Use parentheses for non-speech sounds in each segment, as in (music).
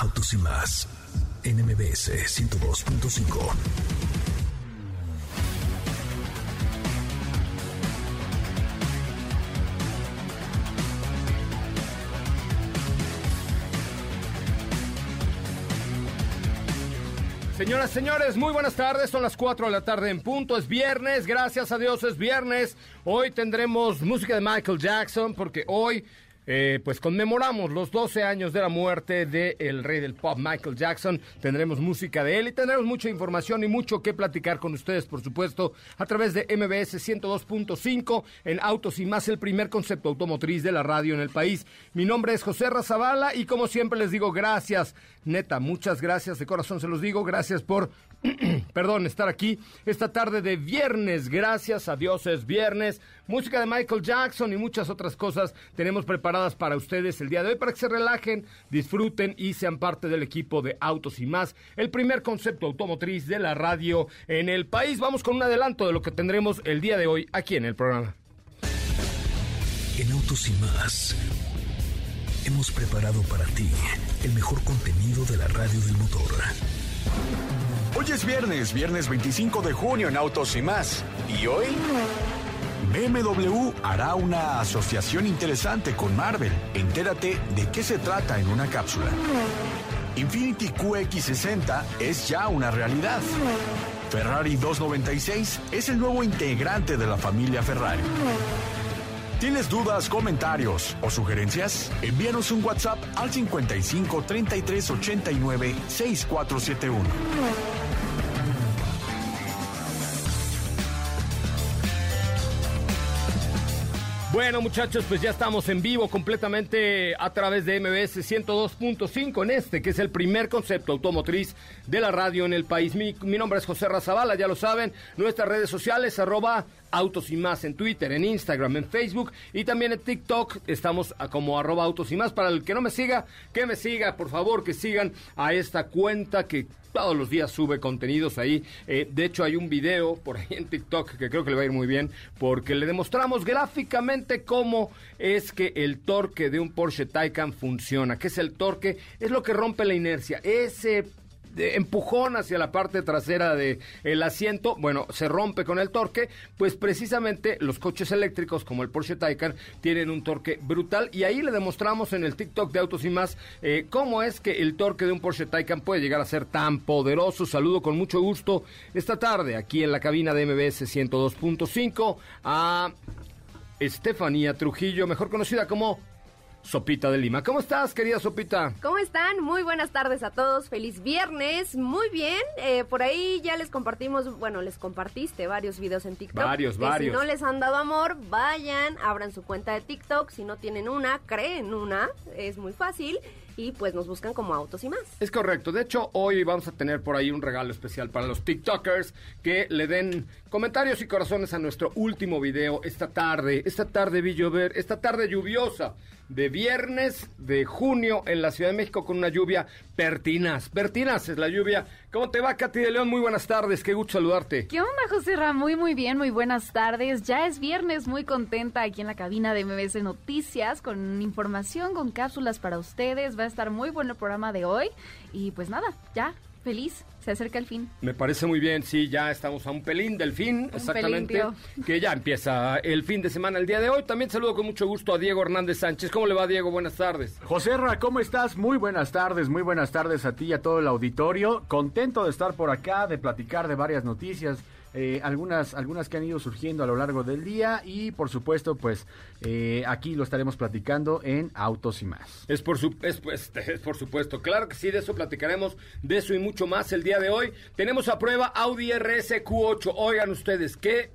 Autos y más. NMBS 102.5. Señoras, señores, muy buenas tardes. Son las 4 de la tarde en punto. Es viernes. Gracias a Dios es viernes. Hoy tendremos música de Michael Jackson porque hoy eh, pues conmemoramos los 12 años de la muerte del rey del pop Michael Jackson. Tendremos música de él y tendremos mucha información y mucho que platicar con ustedes, por supuesto, a través de MBS 102.5 en Autos y más, el primer concepto automotriz de la radio en el país. Mi nombre es José Razabala y como siempre les digo gracias, neta, muchas gracias, de corazón se los digo, gracias por (clears throat) perdón, estar aquí esta tarde de viernes. Gracias a Dios es viernes. Música de Michael Jackson y muchas otras cosas tenemos preparadas para ustedes el día de hoy para que se relajen, disfruten y sean parte del equipo de Autos y más. El primer concepto automotriz de la radio en el país. Vamos con un adelanto de lo que tendremos el día de hoy aquí en el programa. En Autos y más hemos preparado para ti el mejor contenido de la radio del motor. Hoy es viernes, viernes 25 de junio en Autos y más. ¿Y hoy? BMW hará una asociación interesante con Marvel. Entérate de qué se trata en una cápsula. Infinity QX60 es ya una realidad. Ferrari 296 es el nuevo integrante de la familia Ferrari. ¿Tienes dudas, comentarios o sugerencias? Envíanos un WhatsApp al 55 33 89 6471. Bueno, muchachos, pues ya estamos en vivo completamente a través de MBS 102.5 en este, que es el primer concepto automotriz de la radio en el país. Mi, nombre es José Razabala, ya lo saben. Nuestras redes sociales, arroba autos y más en Twitter, en Instagram, en Facebook y también en TikTok. Estamos como arroba autos y más. Para el que no me siga, que me siga, por favor, que sigan a esta cuenta que todos los días sube contenidos ahí. Eh, de hecho, hay un video por ahí en TikTok que creo que le va a ir muy bien porque le demostramos gráficamente cómo es que el torque de un Porsche Taycan funciona. ¿Qué es el torque? Es lo que rompe la inercia. Ese empujón hacia la parte trasera del el asiento, bueno, se rompe con el torque, pues precisamente los coches eléctricos como el Porsche Taycan tienen un torque brutal y ahí le demostramos en el TikTok de Autos y más eh, cómo es que el torque de un Porsche Taycan puede llegar a ser tan poderoso. Saludo con mucho gusto esta tarde aquí en la cabina de MBS 102.5 a Estefanía Trujillo, mejor conocida como Sopita de Lima. ¿Cómo estás, querida Sopita? ¿Cómo están? Muy buenas tardes a todos. Feliz viernes. Muy bien. Eh, por ahí ya les compartimos, bueno, les compartiste varios videos en TikTok. Varios, varios. Si no les han dado amor, vayan, abran su cuenta de TikTok. Si no tienen una, creen una. Es muy fácil y pues nos buscan como autos y más. Es correcto. De hecho, hoy vamos a tener por ahí un regalo especial para los TikTokers que le den comentarios y corazones a nuestro último video esta tarde. Esta tarde vi llover, esta tarde lluviosa de viernes de junio en la Ciudad de México con una lluvia pertinaz. Pertinaz es la lluvia. ¿Cómo te va, Katy de León? Muy buenas tardes, qué gusto saludarte. ¿Qué onda, José Ra? Muy, muy bien, muy buenas tardes. Ya es viernes, muy contenta aquí en la cabina de MBS Noticias con información, con cápsulas para ustedes. Va a estar muy bueno el programa de hoy. Y pues nada, ya feliz, se acerca el fin. Me parece muy bien, sí, ya estamos a un pelín del fin, exactamente, pelín, que ya empieza el fin de semana el día de hoy. También saludo con mucho gusto a Diego Hernández Sánchez. ¿Cómo le va, Diego? Buenas tardes. José Ra, ¿cómo estás? Muy buenas tardes, muy buenas tardes a ti y a todo el auditorio. Contento de estar por acá, de platicar de varias noticias eh, algunas, algunas que han ido surgiendo a lo largo del día y por supuesto pues eh, aquí lo estaremos platicando en Autos y más. Es por, su, es, pues, es por supuesto, claro que sí, de eso platicaremos, de eso y mucho más el día de hoy. Tenemos a prueba Audi RSQ8, oigan ustedes, qué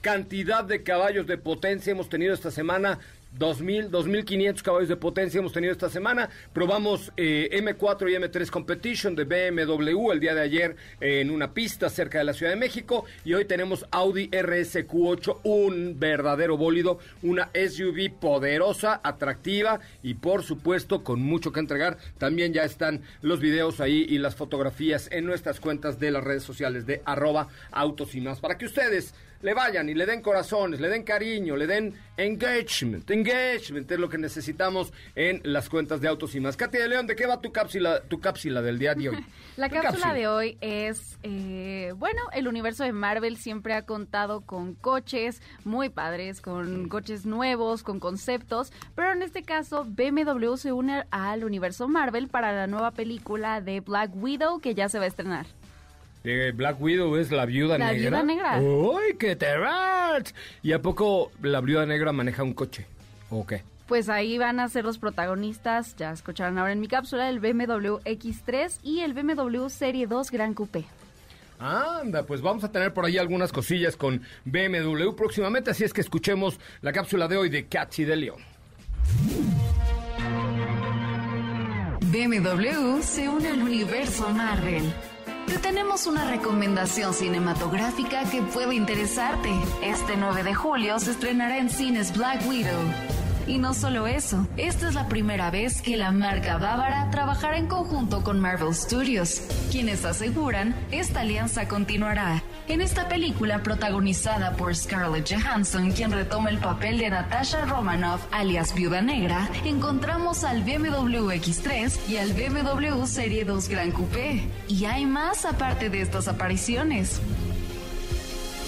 cantidad de caballos de potencia hemos tenido esta semana 2.000, 2.500 caballos de potencia hemos tenido esta semana. Probamos eh, M4 y M3 Competition de BMW el día de ayer en una pista cerca de la Ciudad de México. Y hoy tenemos Audi RSQ8, un verdadero bólido, una SUV poderosa, atractiva y por supuesto con mucho que entregar. También ya están los videos ahí y las fotografías en nuestras cuentas de las redes sociales de arroba autos y más. Para que ustedes le vayan y le den corazones, le den cariño, le den engagement. Engagement es lo que necesitamos en las cuentas de Autos y más. Katy de León, ¿de qué va tu cápsula, tu cápsula del día de hoy? (laughs) La cápsula, de hoy es, eh, bueno, el universo de Marvel siempre ha contado con coches muy padres, con coches nuevos, con conceptos, pero en este caso BMW se une al universo Marvel para la nueva película de Black Widow que ya se va a estrenar. Black Widow es la viuda negra. La viuda negra. ¡Uy, qué terror! ¿Y a poco la viuda negra maneja un coche? ¿O qué? Pues ahí van a ser los protagonistas, ya escucharon ahora en mi cápsula, el BMW X3 y el BMW Serie 2 Gran Coupé. Anda, pues vamos a tener por ahí algunas cosillas con BMW próximamente, así es que escuchemos la cápsula de hoy de Cathy de León. BMW se une al universo Marvel te tenemos una recomendación cinematográfica que puede interesarte. Este 9 de julio se estrenará en cines Black Widow. Y no solo eso, esta es la primera vez que la marca bávara trabajará en conjunto con Marvel Studios, quienes aseguran esta alianza continuará. En esta película protagonizada por Scarlett Johansson, quien retoma el papel de Natasha Romanoff, alias Viuda Negra, encontramos al BMW X3 y al BMW Serie 2 Gran Coupé. Y hay más aparte de estas apariciones.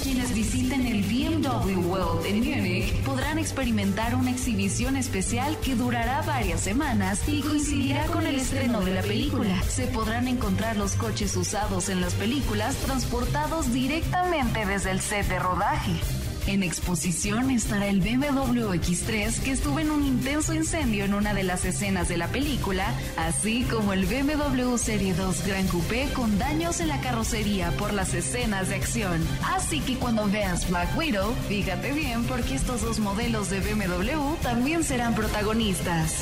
Quienes visiten el BMW World en Múnich podrán experimentar una exhibición especial que durará varias semanas y coincidirá con el estreno de la película. Se podrán encontrar los coches usados en las películas transportados directamente desde el set de rodaje. En exposición estará el BMW X3 que estuvo en un intenso incendio en una de las escenas de la película, así como el BMW Serie 2 Gran Coupé con daños en la carrocería por las escenas de acción. Así que cuando veas Black Widow, fíjate bien porque estos dos modelos de BMW también serán protagonistas.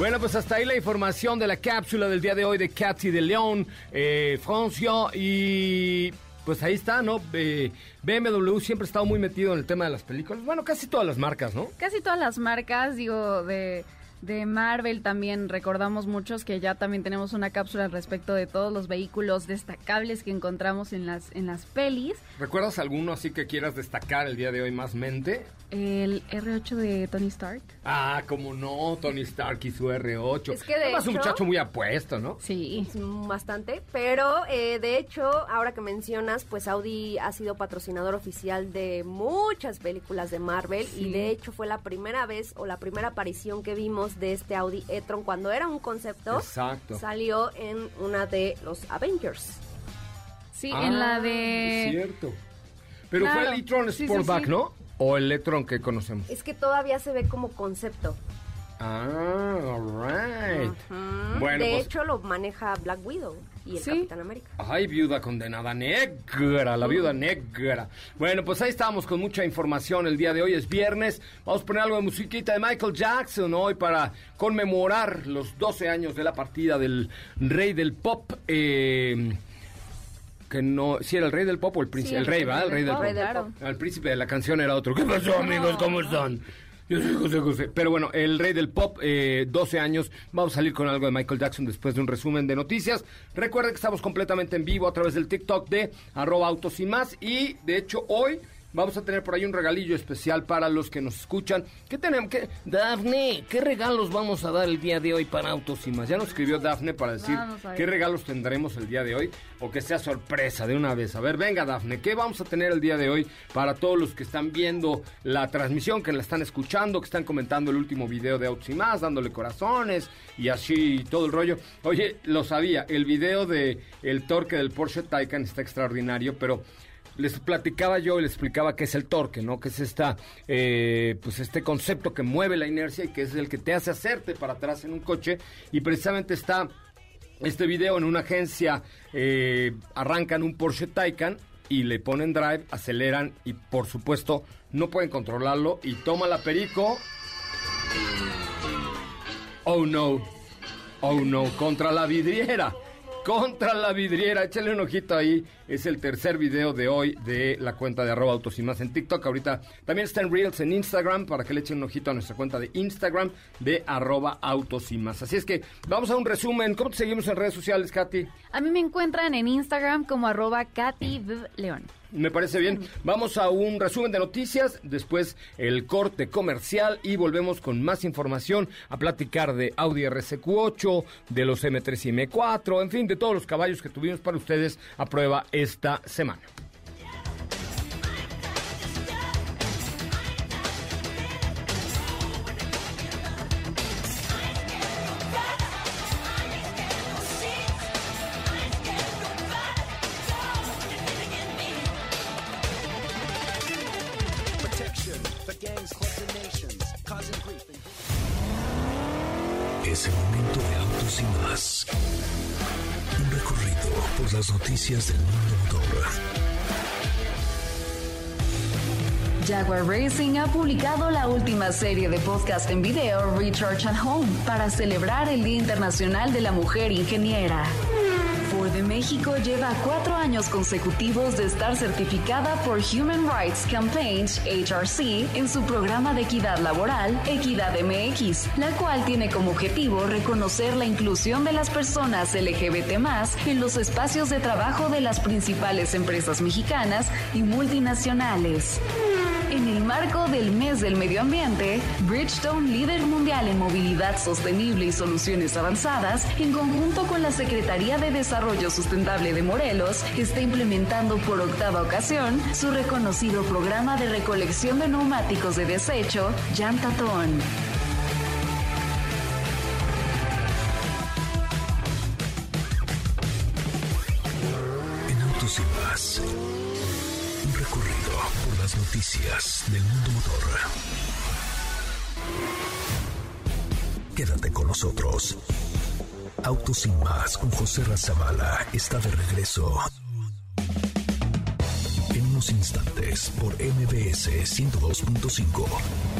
Bueno, pues hasta ahí la información de la cápsula del día de hoy de Cathy de León, eh, Francia y pues ahí está, ¿no? Eh, BMW siempre ha estado muy metido en el tema de las películas. Bueno, casi todas las marcas, ¿no? Casi todas las marcas, digo, de de Marvel también recordamos muchos que ya también tenemos una cápsula al respecto de todos los vehículos destacables que encontramos en las en las pelis. ¿Recuerdas alguno así que quieras destacar el día de hoy más mente? El R8 de Tony Stark. Ah, como no, Tony Stark y su R8. Es que de un muchacho muy apuesto, ¿no? Sí. Bastante, pero eh, de hecho, ahora que mencionas, pues Audi ha sido patrocinador oficial de muchas películas de Marvel y de hecho fue la primera vez o la primera aparición que vimos de este Audi e-tron cuando era un concepto. Exacto. Salió en una de los Avengers. Sí, en la Ah, de... Es cierto. Pero fue el e-tron Sí, sí, Sportback, sí. ¿no? O el e-tron que conocemos. Es que todavía se ve como concepto. Ah, alright. Bueno, de pues, hecho, lo maneja Black Widow y el Sí. Capitán América. Ay, viuda condenada negra, la viuda negra. Bueno, pues ahí estamos con mucha información el día de hoy. Es viernes. Vamos a poner algo de musiquita de Michael Jackson hoy para conmemorar los 12 años de la partida del rey del pop. eh, que no, si era el rey del pop o el príncipe, Sí, el rey, ¿verdad? El rey del pop, pop. claro. El príncipe de la canción era otro. ¿Qué pasó, amigos? ¿Cómo están? Yo soy José José. Pero bueno, el rey del pop, eh, 12 años. Vamos a salir con algo de Michael Jackson después de un resumen de noticias. Recuerden que estamos completamente en vivo a través del TikTok de arroba autos y más. Y de hecho, hoy vamos a tener por ahí un regalillo especial para los que nos escuchan. ¿Qué tenemos? ¿Qué? Dafne, ¿qué regalos vamos a dar el día de hoy para Autos y más? Ya nos escribió Dafne para decir qué regalos tendremos el día de hoy o que sea sorpresa de una vez. A ver, venga Dafne, ¿qué vamos a tener el día de hoy para todos los que están viendo la transmisión, que la están escuchando, que están comentando el último video de Autos y más, dándole corazones y así todo el rollo? Oye, lo sabía, el video de el torque del Porsche Taycan está extraordinario, pero les platicaba yo y les explicaba qué es el torque, ¿no? Que es esta, eh, pues este concepto que mueve la inercia y que es el que te hace hacerte para atrás en un coche. Y precisamente está este video en una agencia, eh, arrancan un Porsche Taycan y le ponen drive, aceleran y por supuesto no pueden controlarlo y toma la perico. Oh no, oh no, contra la vidriera. Contra la vidriera, échale un ojito ahí. Es el tercer video de hoy de la cuenta de arroba autos y más en TikTok. Ahorita también está en Reels en Instagram para que le echen un ojito a nuestra cuenta de Instagram de arroba autos y más. Así es que vamos a un resumen. ¿Cómo te seguimos en redes sociales, Katy? A mí me encuentran en Instagram como arroba Katy. León. Me parece bien. Vamos a un resumen de noticias, después el corte comercial y volvemos con más información a platicar de Audi RSQ8, de los M3 y M4, en fin, de todos los caballos que tuvimos para ustedes a prueba esta semana. Serie de podcast en video Recharge at Home para celebrar el Día Internacional de la Mujer Ingeniera. Ford de México lleva cuatro años consecutivos de estar certificada por Human Rights Campaign HRC en su programa de equidad laboral Equidad MX, la cual tiene como objetivo reconocer la inclusión de las personas LGBT en los espacios de trabajo de las principales empresas mexicanas y multinacionales. En el marco del mes del medio ambiente, Bridgestone, líder mundial en movilidad sostenible y soluciones avanzadas, en conjunto con la Secretaría de Desarrollo Sustentable de Morelos, está implementando por octava ocasión su reconocido programa de recolección de neumáticos de desecho, Llantatón. Del mundo motor. Quédate con nosotros. Autos y más con José Razabala está de regreso. En unos instantes por MBS 102.5.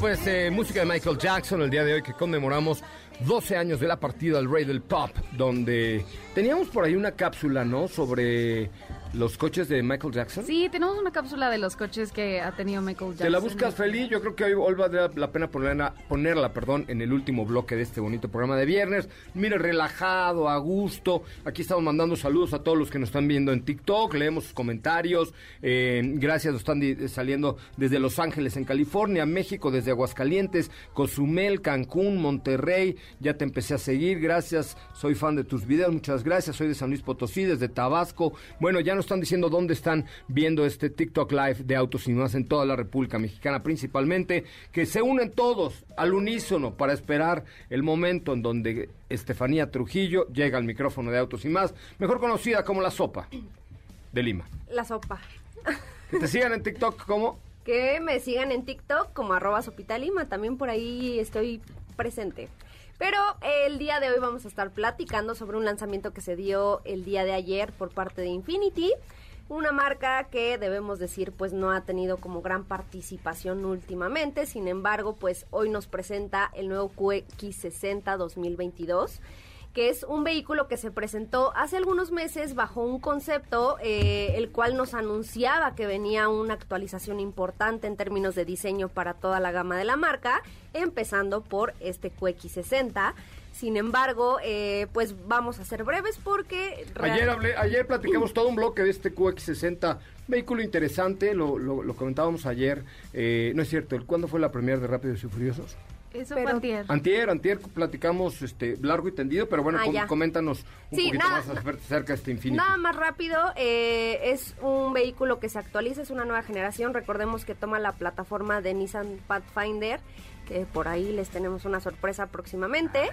Pues eh, música de Michael Jackson el día de hoy que conmemoramos 12 años de la partida del Rey del Pop, donde teníamos por ahí una cápsula, ¿no? Sobre los coches de Michael Jackson. Sí, tenemos una cápsula de los coches que ha tenido Michael Jackson. Te la buscas feliz, yo creo que hoy, hoy valdría la pena ponerla, ponerla perdón, en el último bloque de este bonito programa de viernes. Mire, relajado, a gusto. Aquí estamos mandando saludos a todos los que nos están viendo en TikTok, leemos sus comentarios. Eh, gracias, nos están di- saliendo desde Los Ángeles, en California, México, desde Aguascalientes, Cozumel, Cancún, Monterrey. Ya te empecé a seguir, gracias. Soy fan de tus videos, muchas gracias. Soy de San Luis Potosí, desde Tabasco. Bueno, ya nos están diciendo dónde están viendo este TikTok Live de Autos y Más en toda la República Mexicana, principalmente. Que se unen todos al unísono para esperar el momento en donde Estefanía Trujillo llega al micrófono de Autos y Más, mejor conocida como la sopa de Lima. La sopa. Que te sigan en TikTok como Que me sigan en TikTok como arroba. También por ahí estoy presente. Pero el día de hoy vamos a estar platicando sobre un lanzamiento que se dio el día de ayer por parte de Infinity. Una marca que debemos decir pues no ha tenido como gran participación últimamente. Sin embargo, pues hoy nos presenta el nuevo QX60 2022 que es un vehículo que se presentó hace algunos meses bajo un concepto eh, el cual nos anunciaba que venía una actualización importante en términos de diseño para toda la gama de la marca, empezando por este QX60. Sin embargo, eh, pues vamos a ser breves porque... Ayer, hablé, ayer platicamos todo un bloque de este QX60, vehículo interesante, lo, lo, lo comentábamos ayer. Eh, no es cierto, ¿cuándo fue la primera de Rápidos y Furiosos? Eso Pero- fue antier. Antier, antier platicamos este, largo y tendido, pero bueno, Ah, com- coméntanos un Sí, poquito nada- más acer- acerca de este Infinity. Nada más rápido, eh, es un vehículo que se actualiza, es una nueva generación. Recordemos que toma la plataforma de Nissan Pathfinder, que por ahí les tenemos una sorpresa próximamente.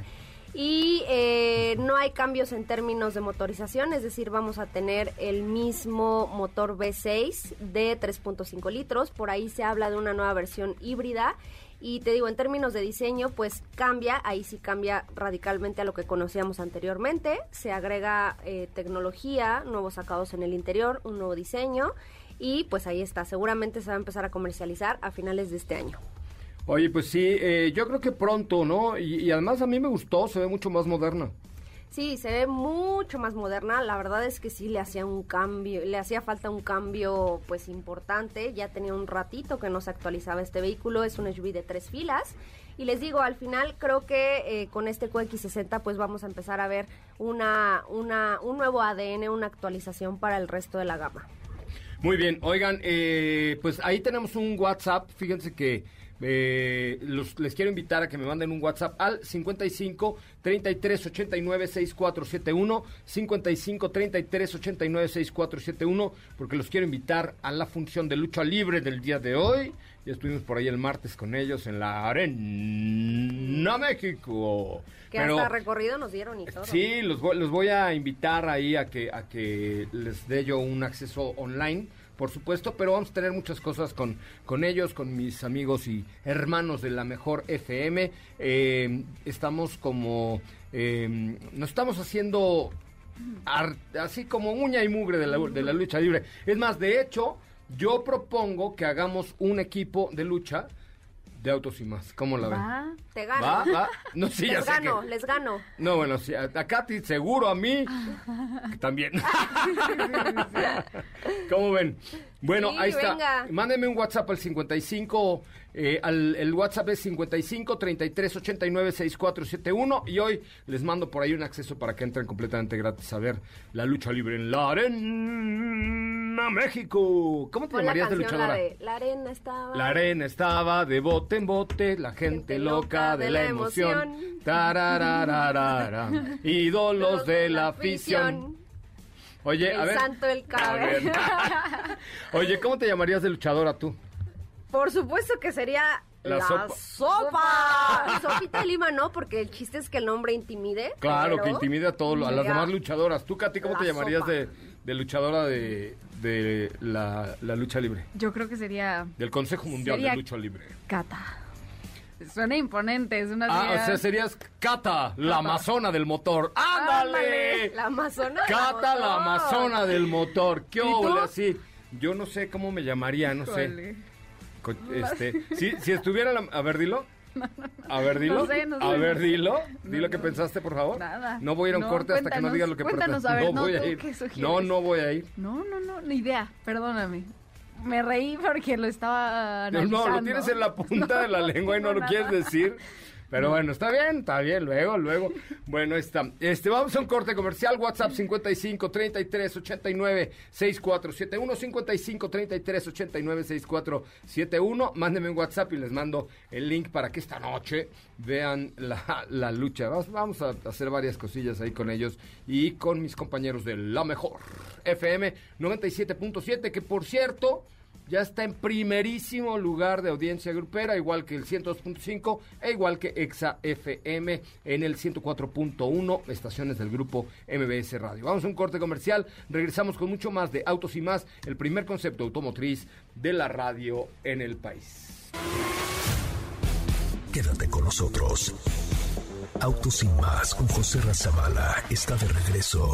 Y eh, no hay cambios en términos de motorización, es decir, vamos a tener el mismo motor V6 de 3.5 litros. Por ahí se habla de una nueva versión híbrida. Y te digo, en términos de diseño, pues cambia, ahí sí cambia radicalmente a lo que conocíamos anteriormente. Se agrega eh, tecnología, nuevos sacados en el interior, un nuevo diseño. Y pues ahí está, seguramente se va a empezar a comercializar a finales de este año. Oye, pues sí, eh, yo creo que pronto, ¿no? Y, y además a mí me gustó, se ve mucho más moderna. Sí, se ve mucho más moderna. La verdad es que sí le hacía un cambio, le hacía falta un cambio pues importante. Ya tenía un ratito que no se actualizaba este vehículo. Es un SUV de tres filas. Y les digo, al final creo que eh, con este QX60 pues vamos a empezar a ver una, una, un nuevo ADN, una actualización para el resto de la gama. Muy bien, oigan, eh, pues ahí tenemos un WhatsApp, fíjense que eh, los- les quiero invitar a que me manden un WhatsApp al 55 33 89 6471, 55 33 89 6471, porque los quiero invitar a la función de lucha libre del día de hoy. Ya estuvimos por ahí el martes con ellos en la Arena México. Que Pero- hasta recorrido nos dieron y todo. Sí, los voy, los voy a invitar ahí a que, a que les dé yo un acceso online, por supuesto, pero vamos a tener muchas cosas con, con ellos, con mis amigos y hermanos de la mejor FM. Eh, estamos como, eh, nos estamos haciendo así como uña y mugre de la, de la lucha libre. Es más, de hecho, yo propongo que hagamos un equipo de lucha de autos y más. ¿Cómo la ven? Va. Te gano. ¿Va? ¿Va? No, sí, ya les sé que- gano, les gano. no, bueno, sí, a, a Katy seguro, a mí (laughs) también. ¿Cómo ven? Bueno, Sí, ahí está. Mándenme un WhatsApp al 55, eh, al, el WhatsApp es 55 33 89 6471 y hoy les mando por ahí un acceso para que entren completamente gratis a ver la lucha libre en la Arena México. ¿Cómo te Pon la llamarías de la luchadora? de La arena estaba... La arena estaba de bote en bote, la gente loca de la emoción. Tararararara, (laughs) ídolos de la afición. Oye, a ver. santo, el A ver. (laughs) Oye, ¿cómo te llamarías de luchadora tú? Por supuesto que sería La la, sopa. sopa. Sopita de Lima no, porque el chiste es que el nombre intimide. Claro, que intimida a, todos, a las demás luchadoras. ¿Tú, Katy, cómo la te llamarías de, de luchadora de, de la, la lucha libre? Yo creo que sería Del Consejo Mundial de Lucha Libre. Cata. Suena imponente, es una Ah, sería- o sea, serías Cata, la amazona del motor. ¡Ándale! La amazona. del Cata, la motor. amazona del motor. ¿Qué ¿Y tú? óvole así? Yo no sé cómo me llamaría, no sé. Híjole. Co- Este, si, si estuviera la- a ver, dilo. A ver, dilo. No sé, no. A ver, dilo. No, Dilo que no. pensaste, por favor. Nada. No voy a ir a un No, corte hasta que no digas lo que cuéntanos, preguntaste. a ver, no no, voy a ¿tú ir. No, no voy a ir. No, no, no, ni idea, perdóname. Me reí porque lo estaba No, analizando. no, lo tienes en la punta de la (laughs) lengua y no, no, lo nada. quieres decir. Pero bueno, está bien, está bien, luego, luego. (laughs) Bueno, está. Este, vamos a un corte comercial. WhatsApp 55 33 89 6471 55 33 89 6471. Mándenme un WhatsApp y les mando el link para que esta noche vean la, la lucha. Vamos, vamos a hacer varias cosillas ahí con ellos y con mis compañeros de La Mejor FM 97.7, que por cierto ya está en primerísimo lugar de audiencia grupera, igual que el 102.5 e igual que Exa FM en el 104.1, estaciones del grupo MBS Radio. Vamos a un corte comercial, regresamos con mucho más de Autos y más, el primer concepto automotriz de la radio en el país. Quédate con nosotros. Autos sin más con José Razabala está de regreso.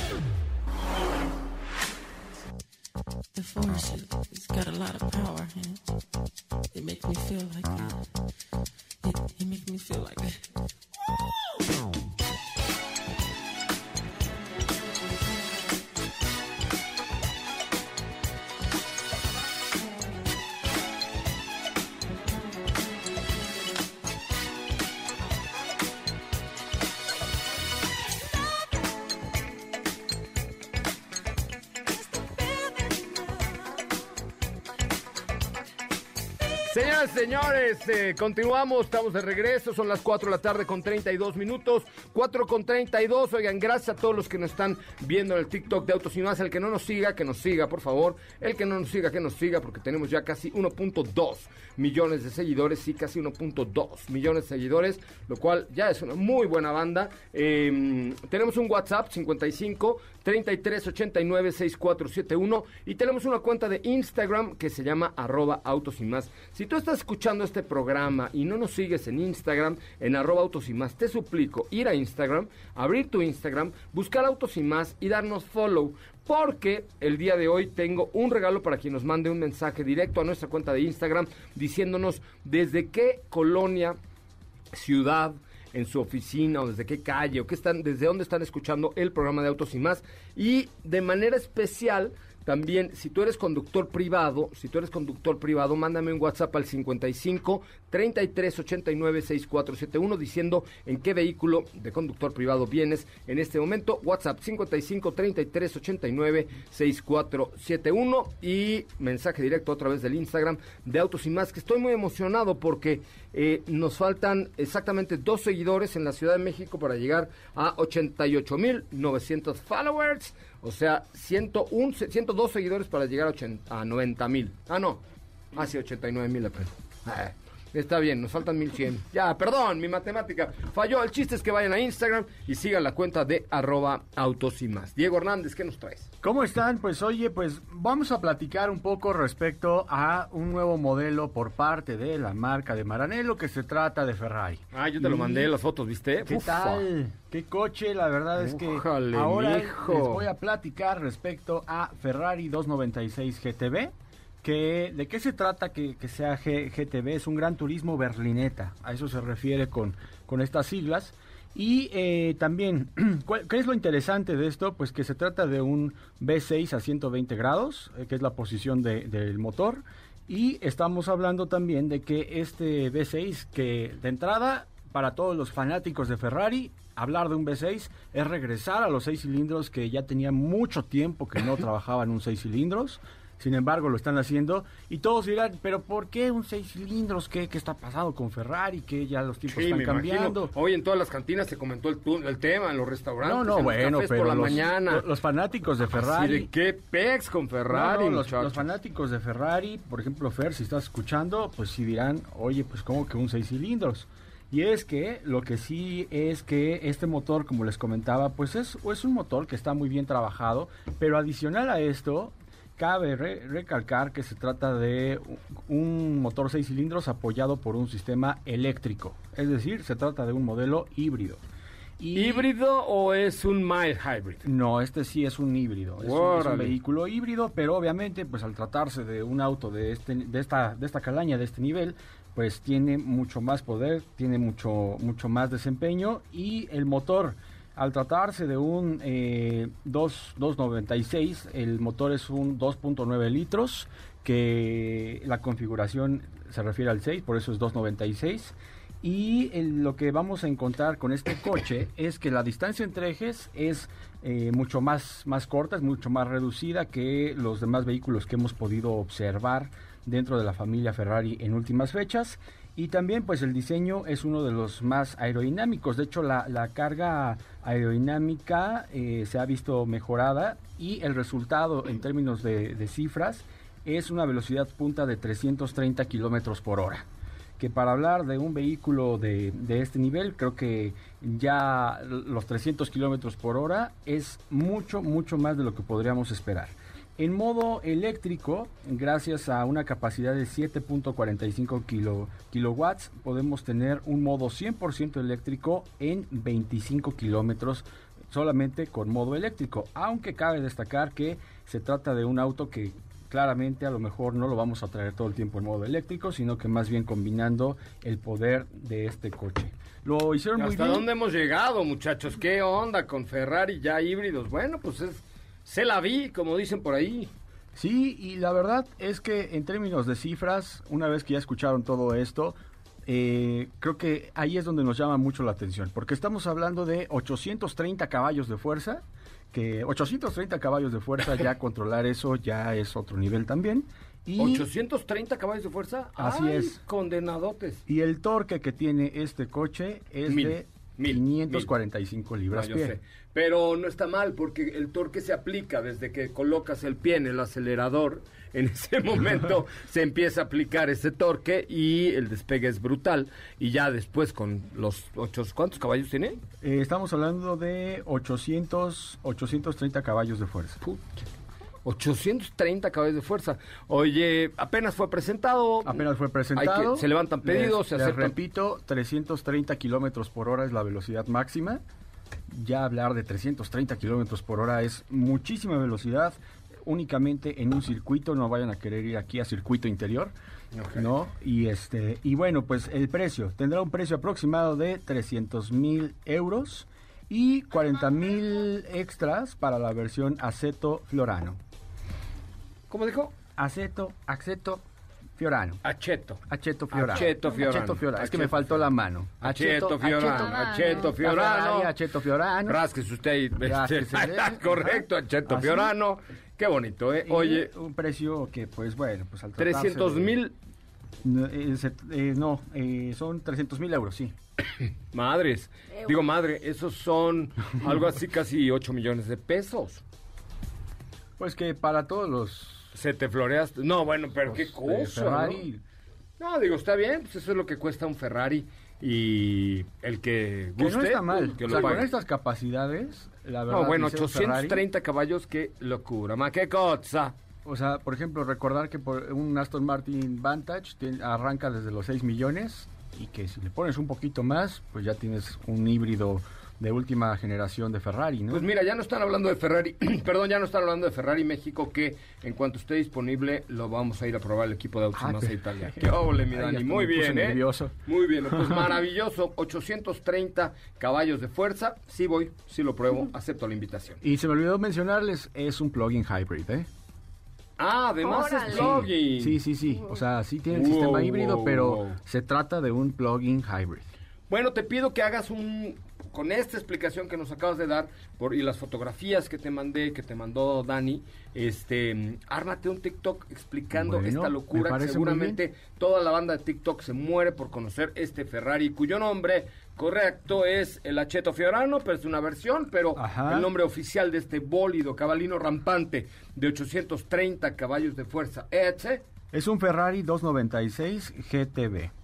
The force has got a lot of power in it. It makes me feel like it, it makes me feel like that. Señoras y señores, eh, continuamos, estamos de regreso, son las 4 de la tarde con 32 minutos, 4 con 32, oigan, gracias a todos los que nos están viendo en el TikTok de Autos y Más, el que no nos siga, que nos siga, por favor, el que no nos siga, que nos siga, porque tenemos ya casi 1.2 millones de seguidores, sí, casi 1.2 millones de seguidores, lo cual ya es una muy buena banda. Eh, tenemos un WhatsApp 55 33 89 6471 y tenemos una cuenta de Instagram que se llama arroba autos y más. Si tú estás escuchando este programa y no nos sigues en Instagram, en arroba autos y más, te suplico ir a Instagram, abrir tu Instagram, buscar autos y más y darnos follow. Porque el día de hoy tengo un regalo para quien nos mande un mensaje directo a nuestra cuenta de Instagram diciéndonos desde qué colonia, ciudad, en su oficina o desde qué calle o qué están, desde dónde están escuchando el programa de Autos y más. Y de manera especial, también, si tú eres conductor privado, si tú eres conductor privado, mándame un WhatsApp al 55 33 89 6471 diciendo en qué vehículo de conductor privado vienes en este momento. WhatsApp 55 33 89 6471 y mensaje directo a través del Instagram de Autos y más, que estoy muy emocionado porque eh, nos faltan exactamente dos seguidores en la Ciudad de México para llegar a 88.900 followers. O sea, 101, 102 seguidores para llegar a, 80 a 90 mil. Ah, no. Ah, sí, 89 mil apenas. Está bien, nos faltan 1100. Ya, perdón, mi matemática falló. El chiste es que vayan a Instagram y sigan la cuenta de arroba autos y más. Diego Hernández, ¿qué nos traes? ¿Cómo están? Pues oye, pues vamos a platicar un poco respecto a un nuevo modelo por parte de la marca de Maranello que se trata de Ferrari. Ah, yo te lo mandé las fotos, ¿viste? ¿Qué Ufa. tal? ¿Qué coche? La verdad es que Újale, ahora mijo. les voy a platicar respecto a Ferrari 296 GTB. Que, ¿De qué se trata que, que sea G- GTB? Es un gran turismo berlineta. A eso se refiere con, con estas siglas. Y eh, también, (clears throat) ¿cuál- ¿qué es lo interesante de esto? Pues que se trata de un V6 a 120 grados, eh, que es la posición de- del motor. Y estamos hablando también de que este V6, que de entrada, para todos los fanáticos de Ferrari, hablar de un V6 es regresar a los seis cilindros que ya tenía mucho tiempo que no (laughs) trabajaban un seis cilindros. Sin embargo, lo están haciendo y todos dirán, pero ¿por qué un seis cilindros? ¿Qué, qué está pasando con Ferrari? Que ya los tiempos Sí, están me cambiando. imagino. Hoy en todas las cantinas se comentó el, el tema, en los restaurantes, No, en no, los bueno, cafés pero por la los, mañana. lo- los fanáticos de Así Ferrari. de qué pex con Ferrari, No, los, los fanáticos de Ferrari, por ejemplo, Fer, si estás escuchando, pues sí dirán, oye, pues como que un seis cilindros. Y es que lo que sí es que este motor, como les comentaba, pues es, es un motor que está muy bien trabajado, pero adicional a esto, cabe re- recalcar que se trata de un motor 6 cilindros apoyado por un sistema eléctrico. Es decir, se trata de un modelo híbrido. Y- ¿Híbrido o es un mild hybrid? no, este sí es un híbrido. Es un, es un vehículo híbrido, pero obviamente, pues al tratarse de un auto de este, de esta, de esta calaña, de este nivel, pues tiene mucho más poder, tiene mucho, mucho más desempeño y el motor, al tratarse de un eh, 2 296, el motor es un 2.9 litros, que la configuración se refiere al 6, por eso es 296. Y el- lo que vamos a encontrar con este coche es que la distancia entre ejes es eh, mucho más, más corta, es mucho más reducida que los demás vehículos que hemos podido observar dentro de la familia Ferrari en últimas fechas. Y también pues el diseño es uno de los más aerodinámicos. De hecho la, la carga aerodinámica eh, se ha visto mejorada y el resultado en términos de, de cifras es una velocidad punta de 330 kilómetros por hora que para hablar de un vehículo de, de este nivel, creo que ya los 300 kilómetros por hora es mucho, mucho más de lo que podríamos esperar. En modo eléctrico, gracias a una capacidad de 7.45 kilo- kilowatts, podemos tener un modo 100% eléctrico en 25 kilómetros solamente con modo eléctrico. Aunque cabe destacar que se trata de un auto que claramente a lo mejor no lo vamos a traer todo el tiempo en modo eléctrico, sino que más bien combinando el poder de este coche. Lo hicieron muy ¿Hasta bien. dónde hemos llegado, muchachos? ¿Qué onda con Ferrari ya híbridos? Bueno, pues es... Se la vi, como dicen por ahí. Sí, y la verdad es que en términos de cifras, una vez que ya escucharon todo esto, eh, creo que ahí es donde nos llama mucho la atención, porque estamos hablando de 830 caballos de fuerza, que 830 caballos de fuerza, ya (laughs) controlar eso ya es otro nivel también. Y 830 caballos de fuerza. Así Ay, es. Condenadotes. Y el torque que tiene este coche es Mil, de mil, 545 No, libras yo pie. Pero no está mal porque el torque se aplica desde que colocas el pie en el acelerador. En ese (laughs) momento se empieza a aplicar ese torque y el despegue es brutal. Y ya después con los ocho, ¿cuántos caballos tiene? Eh, estamos hablando de 800, 830 caballos de fuerza. 830 caballos de fuerza. Oye, apenas fue presentado. Apenas fue Hay presentado. que- se levantan pedidos, Les- se les aceptan. repito, 330 kilómetros por hora es la velocidad máxima. Ya hablar de 330 kilómetros por hora es muchísima velocidad. Únicamente en un circuito, no vayan a querer ir aquí a circuito interior, ¿no? Y este y bueno, pues el precio tendrá un precio aproximado de 300 mil euros y 40 mil extras para la versión Aceto Fiorano. ¿Cómo dijo? Aceto, Aceto Fiorano. Acheto. Aceto Fiorano. Aceto Fiorano. Aceto Fiorano. Es que me Aceto faltó la mano. Aceto Fiorano. Aceto Fiorano. Aceto Fiorano. Rásquese usted. Este, (laughs) Correcto, Ajá. Aceto Así. Fiorano. Qué bonito, ¿eh? Y Oye, un precio que, pues bueno, pues al tratarse 300 de- mil No, eh, eh, no, eh, son 300 mil euros, sí. (coughs) madres. Digo, madre, esos son algo así casi 8 millones de pesos. Pues que para todos los Se te floreaste. No, bueno, pero qué los, cosa. ¿no? No, digo, está bien, pues eso es lo que cuesta un Ferrari. Y el que que guste, no está mal. que o lo sea, con estas capacidades, la verdad. No, bueno, dice un Ferrari, 830 caballos, qué locura. Ma, qué cosa. O sea, por ejemplo, recordar que por un Aston Martin Vantage tiene- arranca desde los 6 millones y que si le pones un poquito más, pues ya tienes un híbrido de última generación de Ferrari, ¿no? Pues mira, ya no están hablando de Ferrari, (clears throat) perdón, ya no están hablando de Ferrari México, que en cuanto esté disponible lo vamos a ir a probar el equipo de Autos Ah, Italia. (laughs) ¡Qué óvole, mi Dani! Muy bien, ¿eh? nervioso. Muy bien, pues (laughs) maravilloso. 830 caballos de fuerza. Sí voy, sí lo pruebo, acepto la invitación. Y se me olvidó mencionarles, es un plug-in hybrid, ¿eh? Ah, además Órale. es plugin. Sí, sí, sí. O sea, sí tiene el Wow, sistema híbrido, wow, pero wow. se trata de un plug-in hybrid. Bueno, te pido que hagas un con esta explicación que nos acabas de dar por, y las fotografías que te mandé, que te mandó Dani, este, ármate un TikTok explicando Bueno, esta locura que seguramente toda la banda de TikTok se muere por conocer este Ferrari, cuyo nombre correcto es el Aceto Fiorano, pero es una versión, pero Ajá. el nombre oficial de este bólido cabalino rampante de 830 caballos de fuerza, ETC, Es un Ferrari 296 GTB.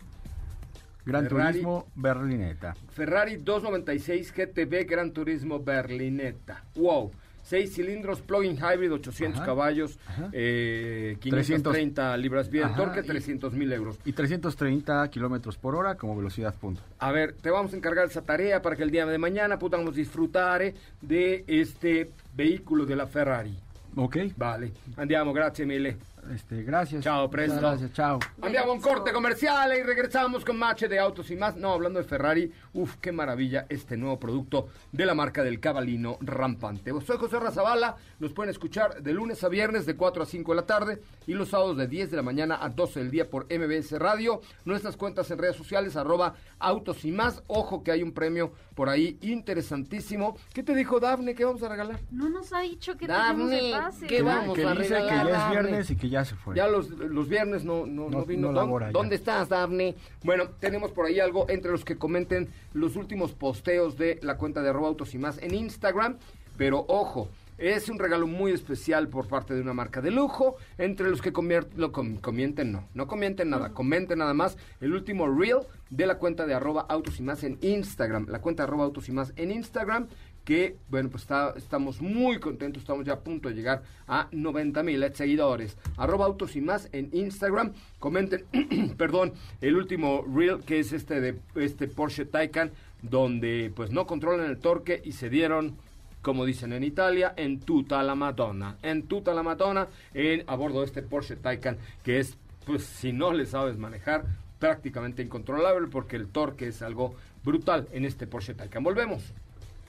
Gran Ferrari. Turismo Berlineta. Ferrari 296 GTB Gran Turismo Berlinetta. Wow. 6 cilindros, plug-in hybrid, 800 Ajá, caballos, ajá. eh, 300. 530 libras pie de torque, y- 300 mil euros. Y 330 kilómetros por hora como velocidad punto. A ver, te vamos a encargar esa tarea para que el día de mañana podamos disfrutar de este vehículo de la Ferrari. Ok. Vale, andiamo, grazie mille. Este, gracias. Chao, presto. Gracias, chao. Andiamo a un corte comercial y regresamos con Mache de Autos y más. No, hablando de Ferrari, uf, qué maravilla este nuevo producto de la marca del cabalino rampante. Soy José Razabala, nos pueden escuchar de lunes a viernes de 4 a 5 de la tarde y los sábados de 10 de la mañana a 12 del día por MBS Radio. Nuestras cuentas en redes sociales, arroba Autos y más. Ojo que hay un premio por ahí interesantísimo. ¿Qué te dijo Dafne que vamos a regalar? No nos ha dicho que Dafne. ¿qué vamos que a dice regalar, que ya es viernes y que ya se fue. Ya los, los viernes no, no, no No- vino. no ¿Dó- labora ya. ¿Dónde estás, Dafne? Bueno, tenemos por ahí algo entre los que comenten los últimos posteos de la cuenta de arroba autos y más en Instagram. Pero ojo, es un regalo muy especial por parte de una marca de lujo. Entre los que lo com- comienten, no, no comienten nada, comenten nada más el último reel de la cuenta de arroba autos y más en Instagram. La cuenta de arroba autos y más en Instagram que, bueno, pues está- estamos muy contentos, estamos ya a punto de llegar a 90 mil seguidores. Arroba autos y más en Instagram. Comenten, (clears throat) perdón, el último reel que es este de este Porsche Taycan, donde pues no controlan el torque y se dieron como dicen en Italia, en tutta la Madonna. En tutta la Madonna, en, a bordo de este Porsche Taycan, que es, pues, si no le sabes manejar, prácticamente incontrolable, porque el torque es algo brutal en este Porsche Taycan. Volvemos.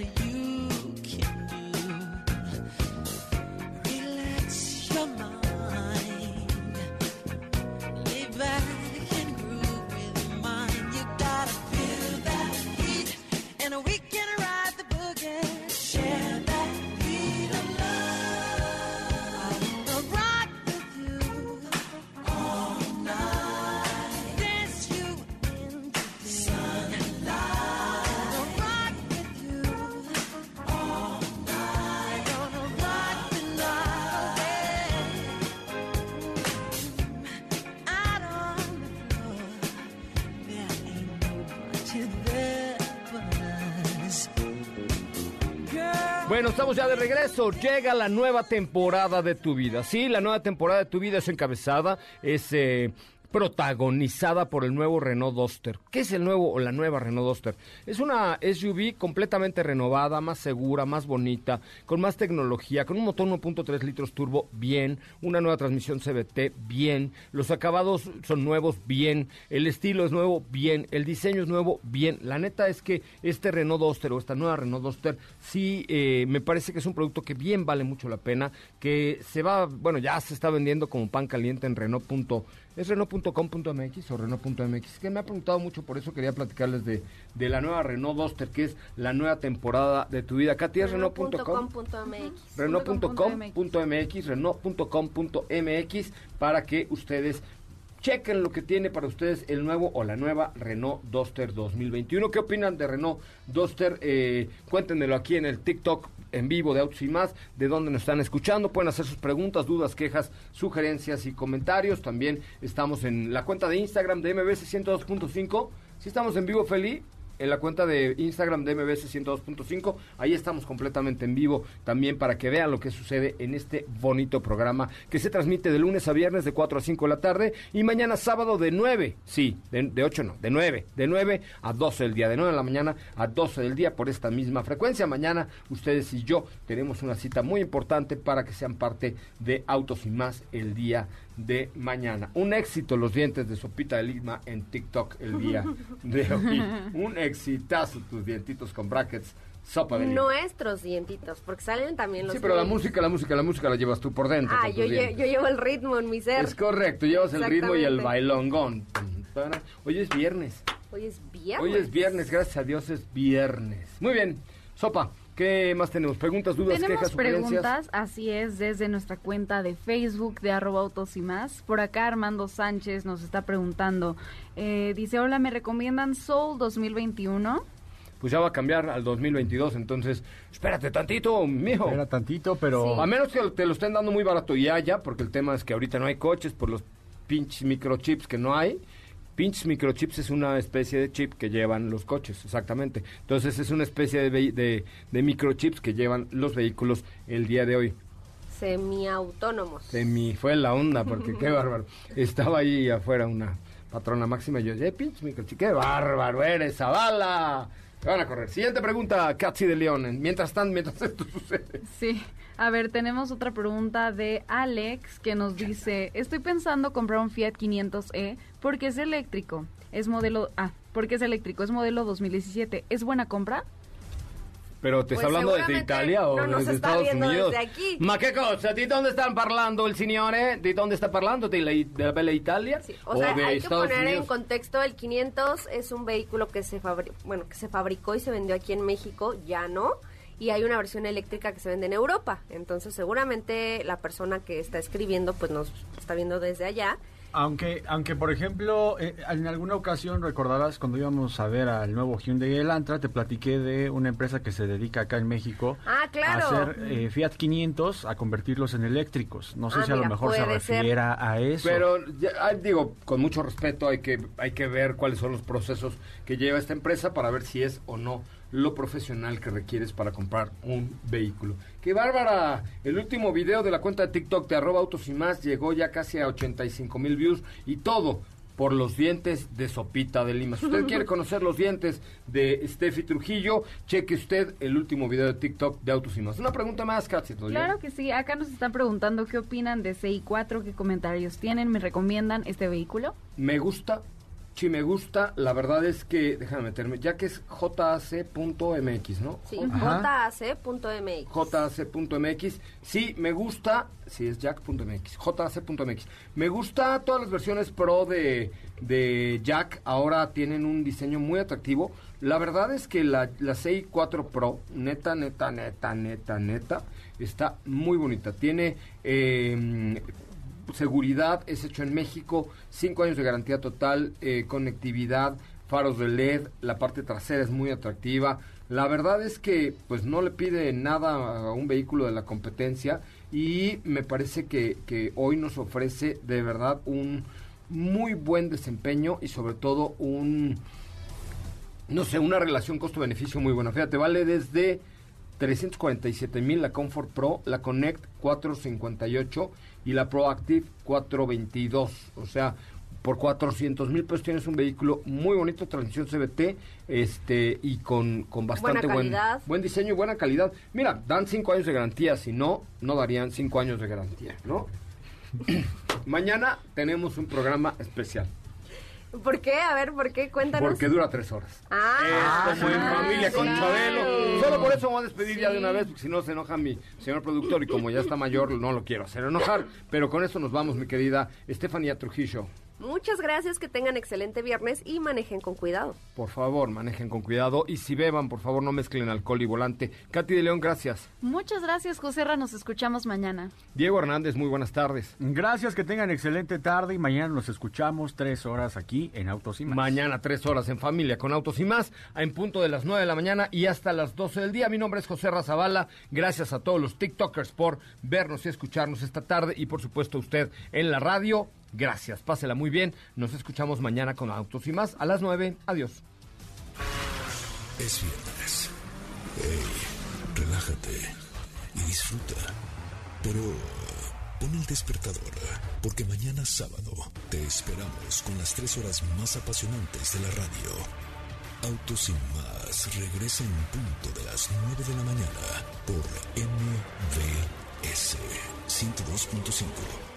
you. Bueno, estamos ya de regreso. Llega la nueva temporada de tu vida. Sí, la nueva temporada de tu vida es encabezada, es eh, protagonizada por el nuevo Renault Duster. ¿Qué es el nuevo o la nueva Renault Duster? Es una SUV completamente renovada, más segura, más bonita, con más tecnología, con un motor 1.3 litros turbo, bien, una nueva transmisión CVT, bien, los acabados son nuevos, bien, el estilo es nuevo, bien, el diseño es nuevo, bien. La neta es que este Renault Duster o esta nueva Renault Duster sí eh, me parece que es un producto que bien vale mucho la pena, que se va, bueno, ya se está vendiendo como pan caliente en Renault. ¿Es Renault.com.mx o Renault.mx? Que me ha preguntado mucho, por eso quería platicarles de, de la nueva Renault Duster, que es la nueva temporada de tu vida. Katy, ¿es Renault.com? Renault.com.mx. Renault.com.mx, Renault.com.mx, para que ustedes chequen lo que tiene para ustedes el nuevo o la nueva Renault Duster 2021. ¿Qué opinan de Renault Duster? Eh, cuéntenmelo aquí en el TikTok en vivo de Autos y Más, de dónde nos están escuchando. Pueden hacer sus preguntas, dudas, quejas, sugerencias y comentarios. También estamos en la cuenta de Instagram de MBS 102.5. Si estamos en vivo, Feli. En la cuenta de Instagram de MBS 102.5. Ahí estamos completamente en vivo también para que vean lo que sucede en este bonito programa que se transmite de lunes a viernes de 4 a 5 de la tarde y mañana sábado de 9, sí, de, de 8 no, de 9, de 9 a 12 del día, de 9 de la mañana a 12 del día por esta misma frecuencia. Mañana ustedes y yo tenemos una cita muy importante para que sean parte de Autos y más el día de mañana. Un éxito los dientes de Sopita de Lima en TikTok el día de hoy. (laughs) Un exitazo tus dientitos con brackets. Sopa de lima. Nuestros dientitos, porque salen también los Sí, pero la música, la música, la música la llevas tú por dentro. Ah, yo, lle- yo llevo el ritmo en mi ser. Es correcto, llevas el ritmo y el bailongón. Hoy es viernes. Hoy es viernes. Hoy es viernes, gracias a Dios es viernes. Muy bien, Sopa, ¿qué más tenemos? ¿Preguntas, dudas, Tenemos quejas, sugerencias? preguntas, así es, desde nuestra cuenta de Facebook de arroba autos y más. Por acá Armando Sánchez nos está preguntando, eh, dice, hola, ¿me recomiendan Soul 2021? Pues ya va a cambiar al 2022, entonces espérate tantito, mijo. Era tantito, pero... A menos que te lo estén dando muy barato y haya, porque el tema es que ahorita no hay coches por los pinches microchips que no hay. Pinches microchips es una especie de chip que llevan los coches, exactamente. Entonces es una especie de, vehi- de, de microchips que llevan los vehículos el día de hoy. Semiautónomos. Se me fue la onda, porque qué (laughs) bárbaro. Estaba ahí afuera una patrona máxima y yo, eh, pinche microchip, qué bárbaro eres, Zavala. Te van a correr. Siguiente pregunta, Katsi de León. Mientras tanto, mientras esto (laughs) sucede. Sí. A ver, tenemos otra pregunta de Alex que nos dice, estoy pensando comprar un Fiat 500e porque es eléctrico. Es modelo... Ah, porque es eléctrico, es modelo 2017. ¿Es buena compra? Pero te Pues está hablando desde Italia o no desde Estados Unidos. desde aquí. Ma che cosa? Di dónde están parlando el signore? Di dónde está parlando? ¿De la, de la bella Italia? Sí, O sea, de hay que Estados poner en Unidos? contexto, el 500 es un vehículo que se, fabri- bueno, que se fabricó y se vendió aquí en México, ya no, y hay una versión eléctrica que se vende en Europa. Entonces, seguramente la persona que está escribiendo, pues nos está viendo desde allá. Aunque, aunque por ejemplo, eh, en alguna ocasión recordarás cuando íbamos a ver al nuevo Hyundai Elantra, te platiqué de una empresa que se dedica acá en México Ah, claro. a hacer eh, Fiat 500, a convertirlos en eléctricos. No sé Ah, si a lo mejor se ser. refiera a eso. Pero, ya, ah, digo, con mucho respeto, hay que, hay que ver cuáles son los procesos que lleva esta empresa para ver si es o no lo profesional que requieres para comprar un vehículo. ¡Qué bárbara! El último video de la cuenta de TikTok de arroba autos y más llegó ya casi a 85 mil views y todo por los dientes de Sopita de Lima. Si usted (laughs) quiere conocer los dientes de Steffi Trujillo, cheque usted el último video de TikTok de Autos y más. Una pregunta más, Katsi. Claro que sí. Acá nos están preguntando qué opinan de CI4, qué comentarios tienen, me recomiendan este vehículo. Me gusta, sí me gusta. La verdad es que, déjame meterme, ya que es jac.mx, ¿no? Sí, jac.mx. jac.mx. Sí, me gusta, sí es jack.mx, jac.mx. Me gusta todas las versiones pro de, de Jack, ahora tienen un diseño muy atractivo. La verdad es que la, la CI 4 Pro, neta, neta, neta, neta, neta, está muy bonita. Tiene eh, seguridad, es hecho en México, 5 años de garantía total, eh, conectividad, faros de LED, la parte trasera es muy atractiva. La verdad es que pues no le pide nada a un vehículo de la competencia y me parece que, que hoy nos ofrece de verdad un muy buen desempeño y sobre todo un, no sé, una relación costo-beneficio muy buena. Fíjate, vale desde 347 mil la Comfort Pro, la Connect 458 y la Proactive 422. O sea, por 400 mil pesos tienes un vehículo muy bonito, transmisión CBT, este, y con, con bastante Buena buen, buen diseño y buena calidad. Mira, dan 5 años de garantía, si no, no darían 5 años de garantía, ¿no? (clears throat) Mañana tenemos un programa especial, ¿Por qué? A ver, ¿por qué? Cuéntanos. porque dura 3 horas. Ah, Es como en ah, familia con. Chabelo. Solo por eso vamos a despedir ya de una vez, porque si no se enoja mi señor productor y como ya está mayor no lo quiero hacer enojar. Pero con eso nos vamos, mi querida Estefanía Trujillo. Muchas gracias, que tengan excelente viernes y manejen con cuidado. Por favor, manejen con cuidado y si beban, por favor, no mezclen alcohol y volante. Katy de León, gracias. Muchas gracias, José Ra, nos escuchamos mañana. Diego Hernández, muy buenas tardes. Gracias, que tengan excelente tarde y mañana nos escuchamos tres horas aquí en Autos y Más. Mañana tres horas en familia con autos y más, en punto de las 9 de la mañana y hasta las 12 del día. Mi nombre es José Razabala. Gracias a todos los TikTokers por vernos y escucharnos esta tarde y por supuesto a usted en la radio. Gracias, pásela muy bien. Nos escuchamos mañana con autos y más a las 9. Adiós. Es viernes. Hey, relájate y disfruta. Pero pon el despertador, porque mañana sábado te esperamos con las tres horas más apasionantes de la radio. Autos sin más regresa en punto de las 9 de la mañana por MVS 102.5.